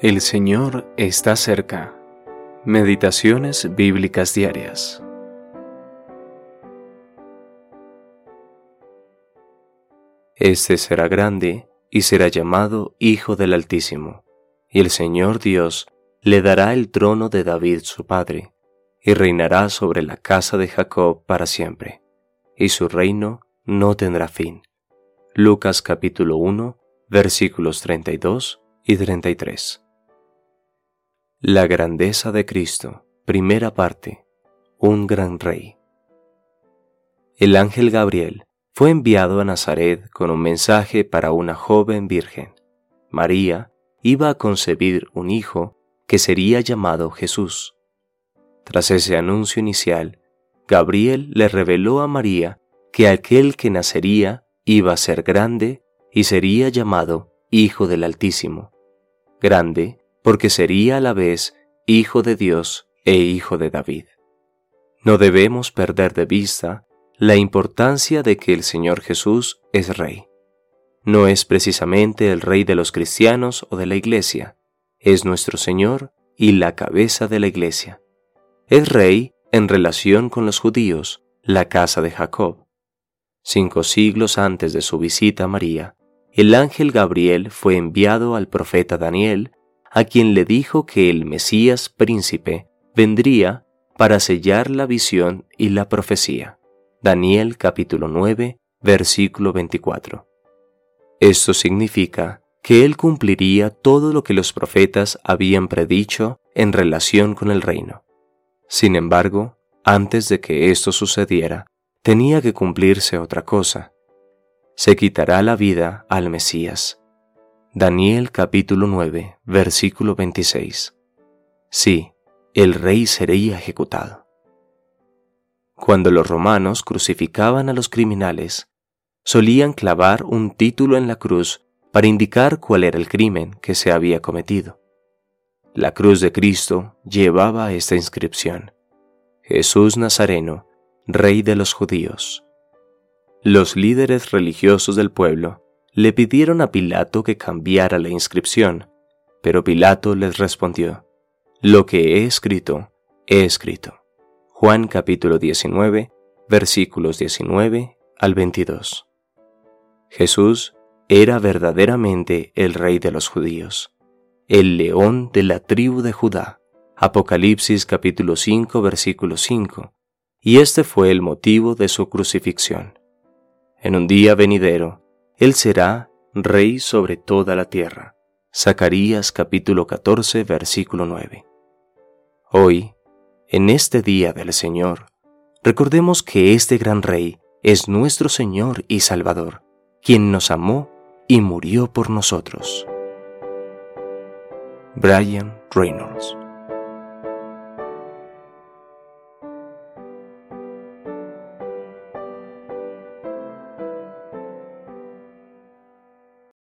El Señor está cerca. Meditaciones bíblicas diarias. Este será grande y será llamado Hijo del Altísimo, y el Señor Dios le dará el trono de David su padre, y reinará sobre la casa de Jacob para siempre, y su reino no tendrá fin. Lucas capítulo 1, versículos 32 y 33. La grandeza de Cristo, primera parte, un gran rey. El ángel Gabriel fue enviado a Nazaret con un mensaje para una joven virgen. María iba a concebir un hijo que sería llamado Jesús. Tras ese anuncio inicial, Gabriel le reveló a María que aquel que nacería iba a ser grande y sería llamado Hijo del Altísimo. Grande porque sería a la vez Hijo de Dios e Hijo de David. No debemos perder de vista la importancia de que el Señor Jesús es Rey. No es precisamente el Rey de los cristianos o de la Iglesia, es nuestro Señor y la cabeza de la Iglesia. Es Rey en relación con los judíos, la casa de Jacob. Cinco siglos antes de su visita a María, el ángel Gabriel fue enviado al profeta Daniel, a quien le dijo que el Mesías príncipe vendría para sellar la visión y la profecía. Daniel capítulo 9, versículo 24. Esto significa que él cumpliría todo lo que los profetas habían predicho en relación con el reino. Sin embargo, antes de que esto sucediera, tenía que cumplirse otra cosa. Se quitará la vida al Mesías. Daniel capítulo 9, versículo 26. Sí, el rey sería ejecutado. Cuando los romanos crucificaban a los criminales, solían clavar un título en la cruz para indicar cuál era el crimen que se había cometido. La cruz de Cristo llevaba esta inscripción. Jesús Nazareno, Rey de los judíos. Los líderes religiosos del pueblo le pidieron a Pilato que cambiara la inscripción, pero Pilato les respondió, Lo que he escrito, he escrito. Juan capítulo 19, versículos 19 al 22. Jesús era verdaderamente el rey de los judíos, el león de la tribu de Judá. Apocalipsis capítulo 5 versículo 5, y este fue el motivo de su crucifixión. En un día venidero, Él será rey sobre toda la tierra. Zacarías capítulo 14 versículo 9. Hoy, en este día del Señor, recordemos que este gran rey es nuestro Señor y Salvador, quien nos amó y murió por nosotros. Brian Reynolds